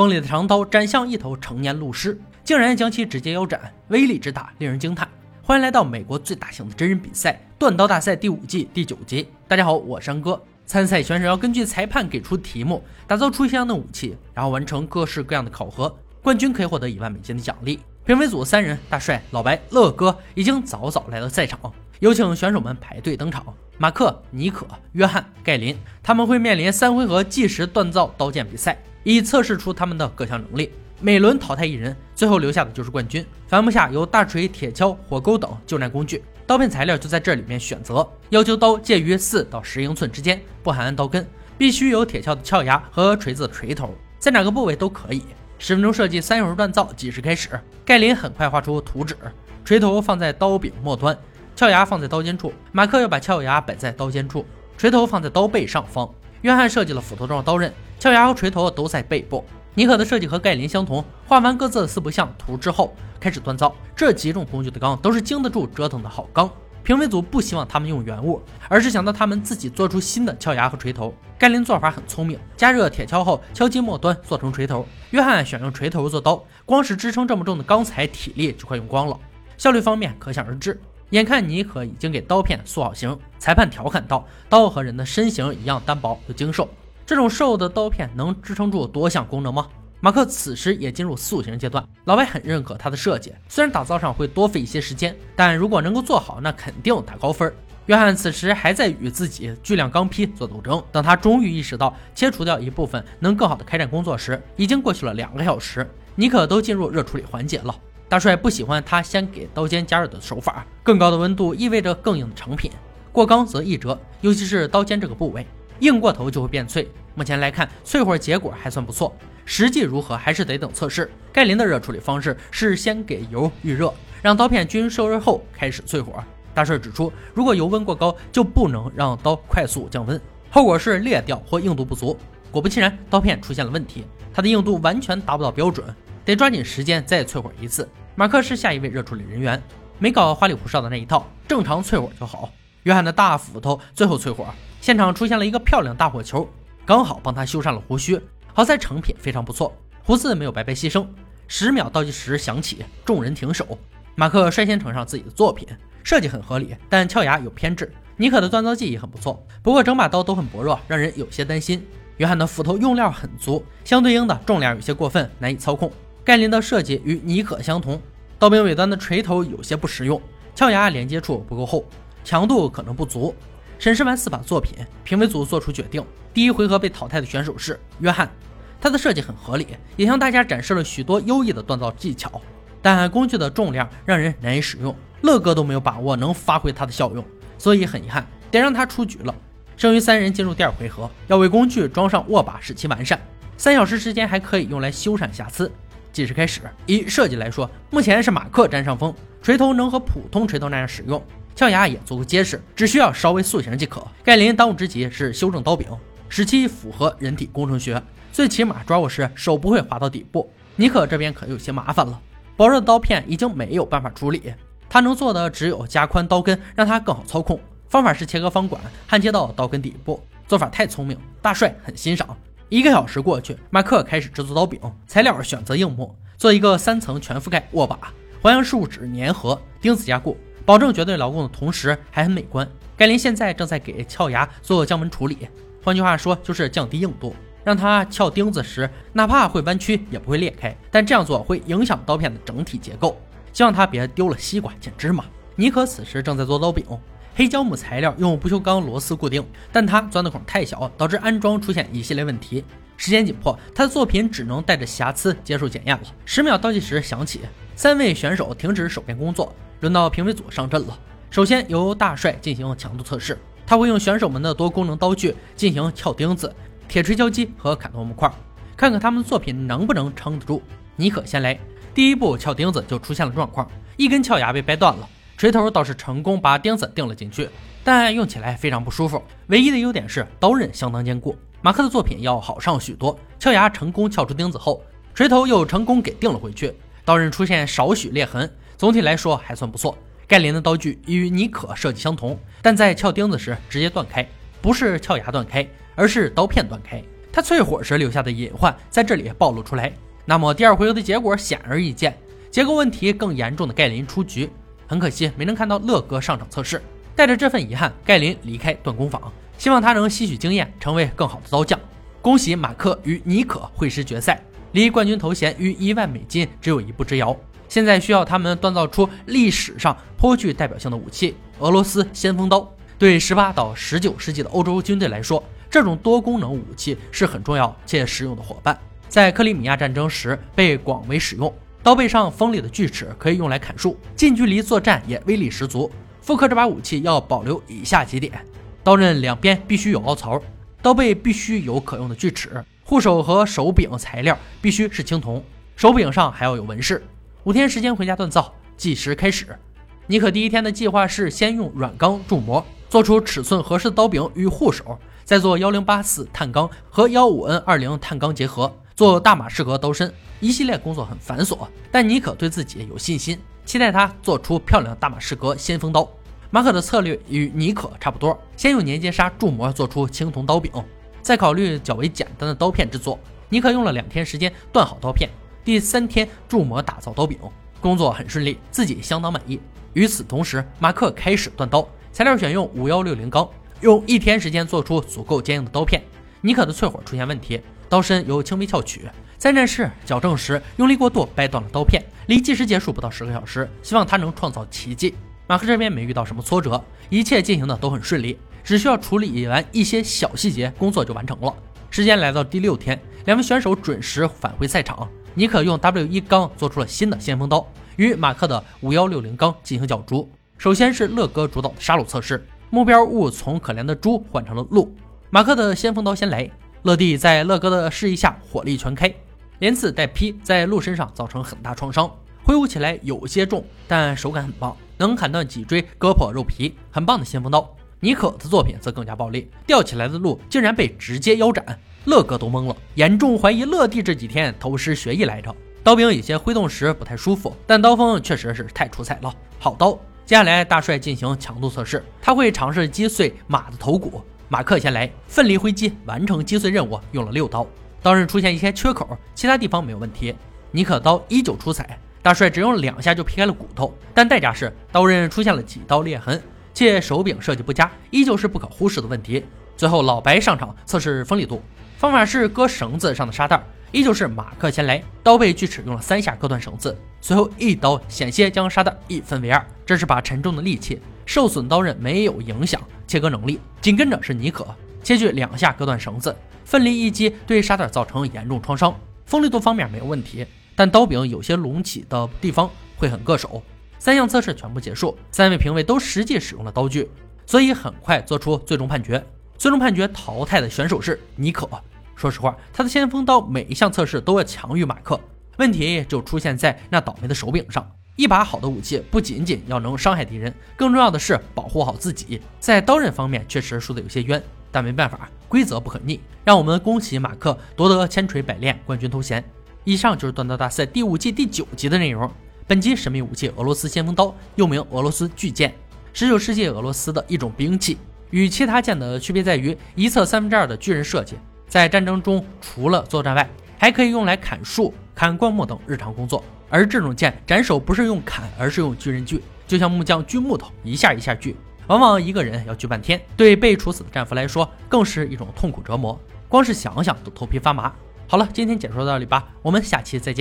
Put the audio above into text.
锋利的长刀斩向一头成年鹿狮，竟然将其直接腰斩，威力之大令人惊叹。欢迎来到美国最大型的真人比赛——断刀大赛第五季第九集。大家好，我山哥。参赛选手要根据裁判给出题目，打造出相应的武器，然后完成各式各样的考核。冠军可以获得一万美金的奖励。评委组三人：大帅、老白、乐哥，已经早早来到赛场。有请选手们排队登场。马克、尼可、约翰、盖林，他们会面临三回合计时锻造刀剑比赛，以测试出他们的各项能力。每轮淘汰一人，最后留下的就是冠军。帆布下有大锤、铁锹、火钩等救难工具，刀片材料就在这里面选择。要求刀介于四到十英寸之间，不含刀根，必须有铁锹的鞘牙和锤子的锤头，在哪个部位都可以。十分钟设计，三小时锻造，计时开始。盖林很快画出图纸，锤头放在刀柄末端，鞘牙放在刀尖处。马克要把鞘牙摆在刀尖处，锤头放在刀背上方。约翰设计了斧头状刀刃，鞘牙和锤头都在背部。尼可的设计和盖林相同，画完各自的四不像图之后，开始锻造。这几种工具的钢都是经得住折腾的好钢。评委组不希望他们用原物，而是想到他们自己做出新的鞘牙和锤头。盖林做法很聪明，加热铁锹后敲击末端做成锤头。约翰选用锤头做刀，光是支撑这么重的钢材，体力就快用光了。效率方面可想而知。眼看尼可已经给刀片塑好形，裁判调侃道：“刀和人的身形一样单薄又精瘦。”这种瘦的刀片能支撑住多项功能吗？马克此时也进入塑形阶段，老白很认可他的设计，虽然打造上会多费一些时间，但如果能够做好，那肯定打高分。约翰此时还在与自己巨量钢坯做斗争，等他终于意识到切除掉一部分能更好的开展工作时，已经过去了两个小时。尼可都进入热处理环节了，大帅不喜欢他先给刀尖加热的手法，更高的温度意味着更硬的成品，过刚则易折，尤其是刀尖这个部位。硬过头就会变脆。目前来看，淬火结果还算不错，实际如何还是得等测试。盖林的热处理方式是先给油预热，让刀片均受热后开始淬火。大帅指出，如果油温过高，就不能让刀快速降温，后果是裂掉或硬度不足。果不其然，刀片出现了问题，它的硬度完全达不到标准，得抓紧时间再淬火一次。马克是下一位热处理人员，没搞花里胡哨的那一套，正常淬火就好。约翰的大斧头最后淬火。现场出现了一个漂亮大火球，刚好帮他修上了胡须。好在成品非常不错，胡子没有白白牺牲。十秒倒计时响起，众人停手。马克率先呈上自己的作品，设计很合理，但鞘牙有偏执。尼可的锻造技艺很不错，不过整把刀都很薄弱，让人有些担心。约翰的斧头用料很足，相对应的重量有些过分，难以操控。盖林的设计与尼可相同，刀柄尾端的锤头有些不实用，鞘牙连接处不够厚，强度可能不足。审视完四把作品，评委组做出决定。第一回合被淘汰的选手是约翰，他的设计很合理，也向大家展示了许多优异的锻造技巧。但工具的重量让人难以使用，乐哥都没有把握能发挥它的效用，所以很遗憾，得让他出局了。剩余三人进入第二回合，要为工具装上握把，使其完善。三小时时间还可以用来修缮瑕疵。计时开始。以设计来说，目前是马克占上风，锤头能和普通锤头那样使用。鞘牙也足够结实，只需要稍微塑形即可。盖林当务之急是修正刀柄，使其符合人体工程学，最起码抓握时手不会滑到底部。尼克这边可有些麻烦了，薄弱的刀片已经没有办法处理，他能做的只有加宽刀根，让它更好操控。方法是切割方管，焊接到刀根底部，做法太聪明，大帅很欣赏。一个小时过去，马克开始制作刀柄，材料选择硬木，做一个三层全覆盖握把，环氧树脂粘合，钉子加固。保证绝对牢固的同时还很美观。盖林现在正在给撬牙做降温处理，换句话说就是降低硬度，让它撬钉子时哪怕会弯曲也不会裂开。但这样做会影响刀片的整体结构，希望他别丢了西瓜捡芝麻。尼可此时正在做刀柄，黑胶木材料用不锈钢螺丝固定，但它钻的孔太小，导致安装出现一系列问题。时间紧迫，他的作品只能带着瑕疵接受检验了。十秒倒计时响起，三位选手停止手边工作。轮到评委组上阵了。首先由大帅进行强度测试，他会用选手们的多功能刀具进行撬钉子、铁锤敲击和砍断木块，看看他们的作品能不能撑得住。尼可先来，第一步撬钉子就出现了状况，一根撬牙被掰断了，锤头倒是成功把钉子钉了进去，但用起来非常不舒服。唯一的优点是刀刃相当坚固。马克的作品要好上许多，撬牙成功撬出钉子后，锤头又成功给钉了回去，刀刃出现少许裂痕。总体来说还算不错。盖林的刀具与尼可设计相同，但在撬钉子时直接断开，不是撬牙断开，而是刀片断开。他淬火时留下的隐患在这里暴露出来。那么第二回合的结果显而易见，结构问题更严重的盖林出局。很可惜没能看到乐哥上场测试。带着这份遗憾，盖林离开锻工坊，希望他能吸取经验，成为更好的刀匠。恭喜马克与尼可会师决赛，离冠军头衔与一万美金只有一步之遥。现在需要他们锻造出历史上颇具代表性的武器——俄罗斯先锋刀。对十八到十九世纪的欧洲军队来说，这种多功能武器是很重要且实用的伙伴。在克里米亚战争时被广为使用，刀背上锋利的锯齿可以用来砍树，近距离作战也威力十足。复刻这把武器要保留以下几点：刀刃两边必须有凹槽，刀背必须有可用的锯齿，护手和手柄材料必须是青铜，手柄上还要有纹饰。五天时间回家锻造，计时开始。尼可第一天的计划是先用软钢铸模，做出尺寸合适的刀柄与护手，再做幺零八四碳钢和幺五 N 二零碳钢结合，做大马士革刀身。一系列工作很繁琐，但尼可对自己有信心。期待他做出漂亮的大马士革先锋刀。马可的策略与尼可差不多，先用粘结砂铸模做出青铜刀柄，再考虑较为简单的刀片制作。尼可用了两天时间锻好刀片，第三天铸模打造刀柄，工作很顺利，自己相当满意。与此同时，马克开始锻刀，材料选用五幺六零钢，用一天时间做出足够坚硬的刀片。尼可的淬火出现问题，刀身有轻微翘曲。在战士矫正时用力过度，掰断了刀片。离计时结束不到十个小时，希望他能创造奇迹。马克这边没遇到什么挫折，一切进行的都很顺利，只需要处理完一些小细节，工作就完成了。时间来到第六天，两位选手准时返回赛场。尼可用 W 一钢做出了新的先锋刀，与马克的五幺六零钢进行角逐。首先是乐哥主导的杀戮测试，目标物从可怜的猪换成了鹿。马克的先锋刀先来，乐蒂在乐哥的示意下火力全开。连刺带劈，在鹿身上造成很大创伤，挥舞起来有些重，但手感很棒，能砍断脊椎、割破肉皮，很棒的先锋刀。尼可的作品则更加暴力，吊起来的鹿竟然被直接腰斩，乐哥都懵了，严重怀疑乐蒂这几天偷师学艺来着。刀柄有些挥动时不太舒服，但刀锋确实是太出彩了，好刀。接下来大帅进行强度测试，他会尝试击碎马的头骨。马克先来，奋力挥击，完成击碎任务，用了六刀。刀刃出现一些缺口，其他地方没有问题。尼克刀依旧出彩，大帅只用两下就劈开了骨头，但代价是刀刃出现了几道裂痕，且手柄设计不佳，依旧是不可忽视的问题。最后老白上场测试锋利度，方法是割绳子上的沙袋，依旧是马克先来，刀背锯齿用了三下割断绳子，随后一刀险些将沙袋一分为二，这是把沉重的利器受损刀刃没有影响切割能力。紧跟着是尼可切锯两下割断绳子。奋力一击对沙袋造成严重创伤，锋利度方面没有问题，但刀柄有些隆起的地方会很硌手。三项测试全部结束，三位评委都实际使用了刀具，所以很快做出最终判决。最终判决淘汰的选手是尼可。说实话，他的先锋刀每一项测试都要强于马克，问题就出现在那倒霉的手柄上。一把好的武器不仅仅要能伤害敌人，更重要的是保护好自己。在刀刃方面确实输得有些冤。但没办法，规则不可逆。让我们恭喜马克夺得千锤百炼冠军头衔。以上就是锻刀大赛第五季第九集的内容。本集神秘武器俄罗斯先锋刀，又名俄罗斯巨剑，十九世纪俄罗斯的一种兵器。与其他剑的区别在于一侧三分之二的巨人设计，在战争中除了作战外，还可以用来砍树、砍灌木等日常工作。而这种剑斩首不是用砍，而是用锯人锯，就像木匠锯木头，一下一下锯。往往一个人要锯半天，对被处死的战俘来说，更是一种痛苦折磨。光是想想都头皮发麻。好了，今天解说到这里吧，我们下期再见。